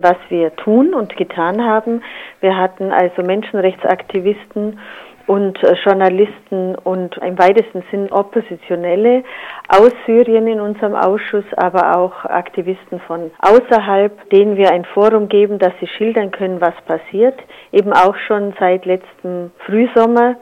was wir tun und getan haben. Wir hatten also Menschenrechtsaktivisten und äh, Journalisten und im weitesten Sinn Oppositionelle aus Syrien in unserem Ausschuss, aber auch Aktivisten von außerhalb, denen wir ein Forum geben, dass sie schildern können, was passiert. Eben auch schon seit letztem Frühsommer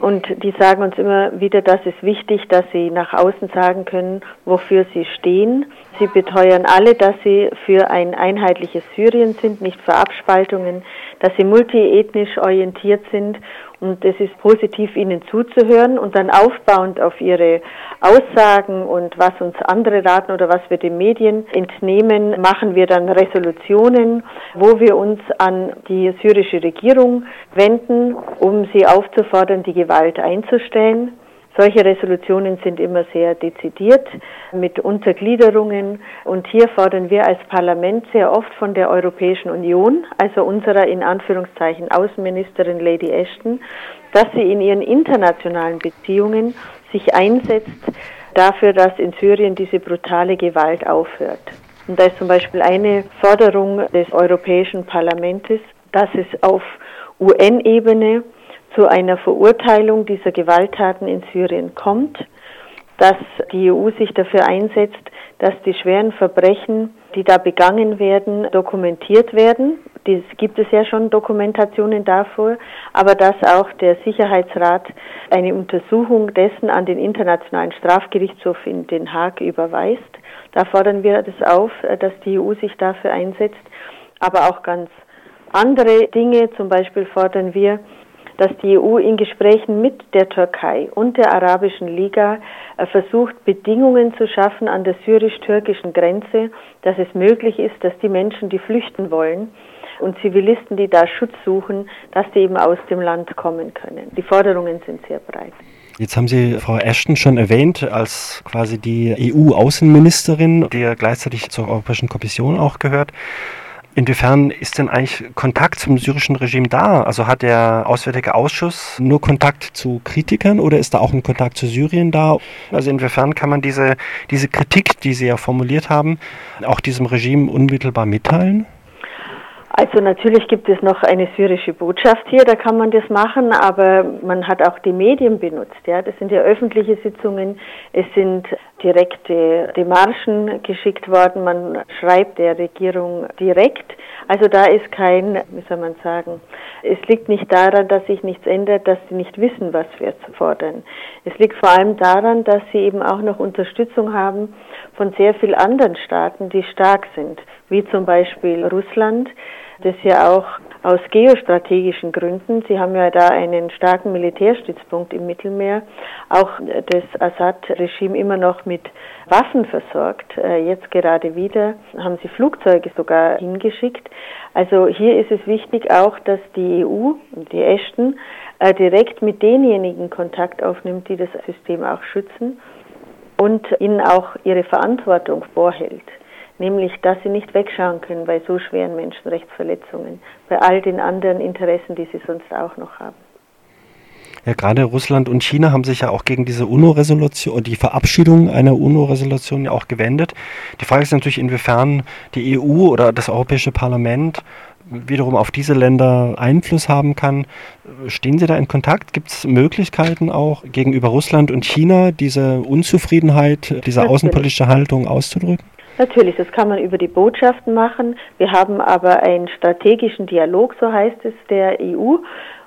und die sagen uns immer wieder, dass es wichtig, dass sie nach außen sagen können, wofür sie stehen. Sie beteuern alle, dass sie für ein einheitliches Syrien sind, nicht für Abspaltungen, dass sie multiethnisch orientiert sind und es ist positiv, ihnen zuzuhören und dann aufbauend auf ihre Aussagen und was uns andere raten oder was wir den Medien entnehmen, machen wir dann Resolutionen, wo wir uns an die syrische Regierung wenden, um sie aufzufordern, die Gewalt einzustellen. Solche Resolutionen sind immer sehr dezidiert mit Untergliederungen und hier fordern wir als Parlament sehr oft von der Europäischen Union, also unserer in Anführungszeichen Außenministerin Lady Ashton, dass sie in ihren internationalen Beziehungen sich einsetzt dafür, dass in Syrien diese brutale Gewalt aufhört. Und da ist zum Beispiel eine Forderung des Europäischen Parlaments, dass es auf UN-Ebene zu einer Verurteilung dieser Gewalttaten in Syrien kommt, dass die EU sich dafür einsetzt, dass die schweren Verbrechen, die da begangen werden, dokumentiert werden. Es gibt es ja schon Dokumentationen davor, aber dass auch der Sicherheitsrat eine Untersuchung dessen an den Internationalen Strafgerichtshof in Den Haag überweist. Da fordern wir das auf, dass die EU sich dafür einsetzt. Aber auch ganz andere Dinge, zum Beispiel fordern wir, dass die EU in Gesprächen mit der Türkei und der Arabischen Liga äh, versucht, Bedingungen zu schaffen an der syrisch-türkischen Grenze, dass es möglich ist, dass die Menschen, die flüchten wollen, und Zivilisten, die da Schutz suchen, dass die eben aus dem Land kommen können. Die Forderungen sind sehr breit. Jetzt haben Sie Frau Ashton schon erwähnt als quasi die EU-Außenministerin, die ja gleichzeitig zur Europäischen Kommission auch gehört. Inwiefern ist denn eigentlich Kontakt zum syrischen Regime da? Also hat der Auswärtige Ausschuss nur Kontakt zu Kritikern oder ist da auch ein Kontakt zu Syrien da? Also inwiefern kann man diese, diese Kritik, die Sie ja formuliert haben, auch diesem Regime unmittelbar mitteilen? Also natürlich gibt es noch eine syrische Botschaft hier, da kann man das machen, aber man hat auch die Medien benutzt. Ja, das sind ja öffentliche Sitzungen, es sind direkte Demarschen geschickt worden, man schreibt der Regierung direkt. Also da ist kein, wie soll man sagen, es liegt nicht daran, dass sich nichts ändert, dass sie nicht wissen, was wir fordern. Es liegt vor allem daran, dass sie eben auch noch Unterstützung haben von sehr vielen anderen Staaten, die stark sind, wie zum Beispiel Russland das ja auch aus geostrategischen Gründen, Sie haben ja da einen starken Militärstützpunkt im Mittelmeer, auch das Assad-Regime immer noch mit Waffen versorgt. Äh, jetzt gerade wieder haben sie Flugzeuge sogar hingeschickt. Also hier ist es wichtig auch, dass die EU, die Ashton, äh, direkt mit denjenigen Kontakt aufnimmt, die das System auch schützen und ihnen auch ihre Verantwortung vorhält nämlich dass sie nicht wegschauen können bei so schweren Menschenrechtsverletzungen, bei all den anderen Interessen, die sie sonst auch noch haben. Ja, gerade Russland und China haben sich ja auch gegen diese UNO-Resolution, die Verabschiedung einer UNO-Resolution ja auch gewendet. Die Frage ist natürlich, inwiefern die EU oder das Europäische Parlament wiederum auf diese Länder Einfluss haben kann. Stehen Sie da in Kontakt? Gibt es Möglichkeiten auch gegenüber Russland und China, diese Unzufriedenheit, diese außenpolitische Haltung auszudrücken? Natürlich, das kann man über die Botschaften machen. Wir haben aber einen strategischen Dialog, so heißt es, der EU.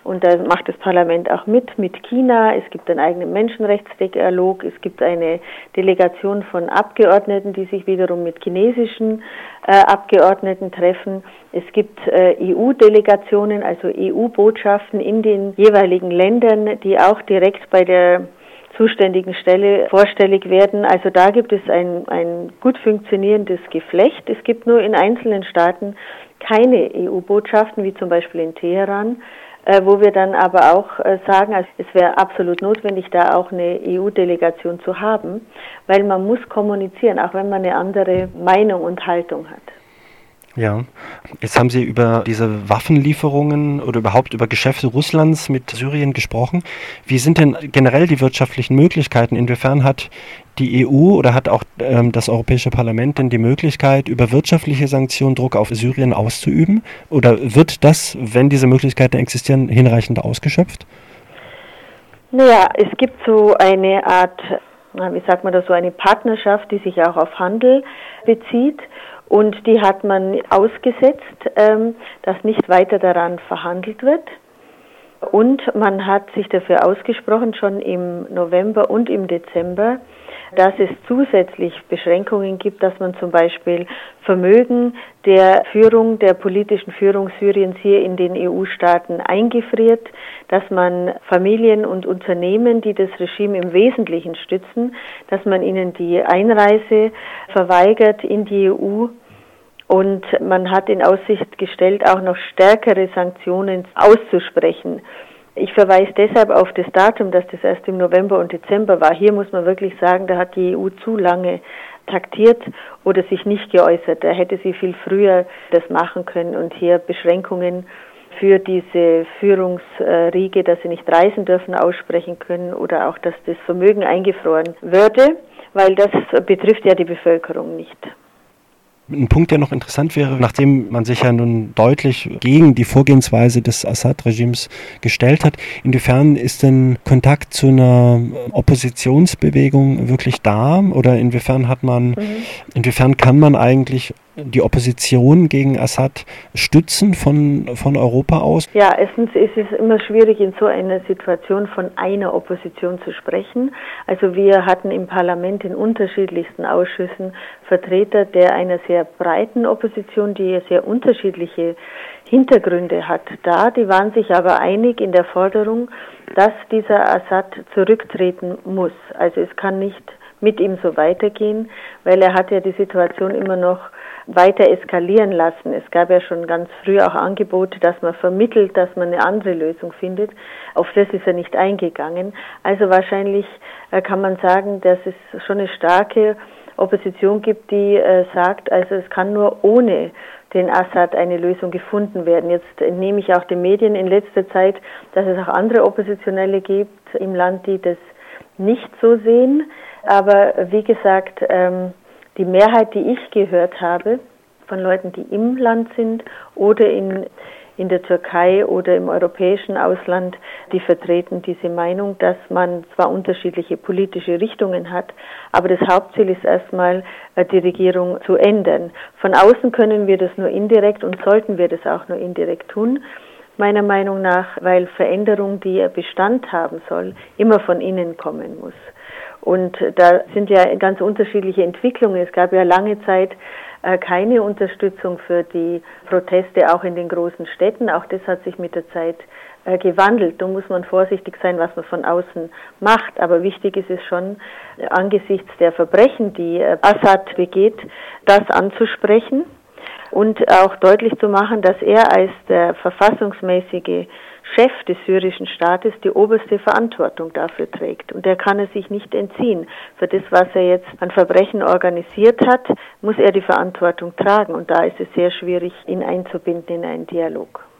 Und da macht das Parlament auch mit, mit China. Es gibt einen eigenen Menschenrechtsdialog. Es gibt eine Delegation von Abgeordneten, die sich wiederum mit chinesischen äh, Abgeordneten treffen. Es gibt äh, EU-Delegationen, also EU-Botschaften in den jeweiligen Ländern, die auch direkt bei der zuständigen Stelle vorstellig werden. Also da gibt es ein, ein gut funktionierendes Geflecht. Es gibt nur in einzelnen Staaten keine EU-Botschaften, wie zum Beispiel in Teheran, äh, wo wir dann aber auch äh, sagen, also es wäre absolut notwendig, da auch eine EU-Delegation zu haben, weil man muss kommunizieren, auch wenn man eine andere Meinung und Haltung hat. Ja, jetzt haben Sie über diese Waffenlieferungen oder überhaupt über Geschäfte Russlands mit Syrien gesprochen. Wie sind denn generell die wirtschaftlichen Möglichkeiten? Inwiefern hat die EU oder hat auch ähm, das Europäische Parlament denn die Möglichkeit, über wirtschaftliche Sanktionen Druck auf Syrien auszuüben? Oder wird das, wenn diese Möglichkeiten existieren, hinreichend ausgeschöpft? Naja, es gibt so eine Art, wie sagt man das, so eine Partnerschaft, die sich auch auf Handel bezieht. Und die hat man ausgesetzt, ähm, dass nicht weiter daran verhandelt wird. Und man hat sich dafür ausgesprochen, schon im November und im Dezember, dass es zusätzlich Beschränkungen gibt, dass man zum Beispiel Vermögen der Führung, der politischen Führung Syriens hier in den EU-Staaten eingefriert, dass man Familien und Unternehmen, die das Regime im Wesentlichen stützen, dass man ihnen die Einreise verweigert in die EU und man hat in Aussicht gestellt, auch noch stärkere Sanktionen auszusprechen. Ich verweise deshalb auf das Datum, dass das erst im November und Dezember war. Hier muss man wirklich sagen, da hat die EU zu lange taktiert oder sich nicht geäußert. Da hätte sie viel früher das machen können und hier Beschränkungen für diese Führungsriege, dass sie nicht reisen dürfen, aussprechen können oder auch, dass das Vermögen eingefroren würde, weil das betrifft ja die Bevölkerung nicht. Ein Punkt, der noch interessant wäre, nachdem man sich ja nun deutlich gegen die Vorgehensweise des Assad-Regimes gestellt hat, inwiefern ist denn Kontakt zu einer Oppositionsbewegung wirklich da oder inwiefern hat man, mhm. inwiefern kann man eigentlich die Opposition gegen Assad stützen von, von Europa aus? Ja, erstens ist es immer schwierig, in so einer Situation von einer Opposition zu sprechen. Also wir hatten im Parlament in unterschiedlichsten Ausschüssen Vertreter der einer sehr breiten Opposition, die sehr unterschiedliche Hintergründe hat. Da, die waren sich aber einig in der Forderung, dass dieser Assad zurücktreten muss. Also es kann nicht mit ihm so weitergehen, weil er hat ja die Situation immer noch weiter eskalieren lassen. Es gab ja schon ganz früh auch Angebote, dass man vermittelt, dass man eine andere Lösung findet. Auf das ist er nicht eingegangen. Also wahrscheinlich äh, kann man sagen, dass es schon eine starke Opposition gibt, die äh, sagt, also es kann nur ohne den Assad eine Lösung gefunden werden. Jetzt entnehme ich auch den Medien in letzter Zeit, dass es auch andere Oppositionelle gibt im Land, die das nicht so sehen. Aber wie gesagt, ähm, die Mehrheit, die ich gehört habe, von Leuten, die im Land sind oder in, in der Türkei oder im europäischen Ausland, die vertreten diese Meinung, dass man zwar unterschiedliche politische Richtungen hat, aber das Hauptziel ist erstmal, äh, die Regierung zu ändern. Von außen können wir das nur indirekt und sollten wir das auch nur indirekt tun meiner Meinung nach, weil Veränderung, die Bestand haben soll, immer von innen kommen muss. Und da sind ja ganz unterschiedliche Entwicklungen. Es gab ja lange Zeit äh, keine Unterstützung für die Proteste auch in den großen Städten. Auch das hat sich mit der Zeit äh, gewandelt. Da muss man vorsichtig sein, was man von außen macht. Aber wichtig ist es schon, angesichts der Verbrechen, die äh, Assad begeht, das anzusprechen und auch deutlich zu machen, dass er als der verfassungsmäßige Chef des syrischen Staates die oberste Verantwortung dafür trägt. Und der kann er sich nicht entziehen. Für das, was er jetzt an Verbrechen organisiert hat, muss er die Verantwortung tragen. Und da ist es sehr schwierig, ihn einzubinden in einen Dialog.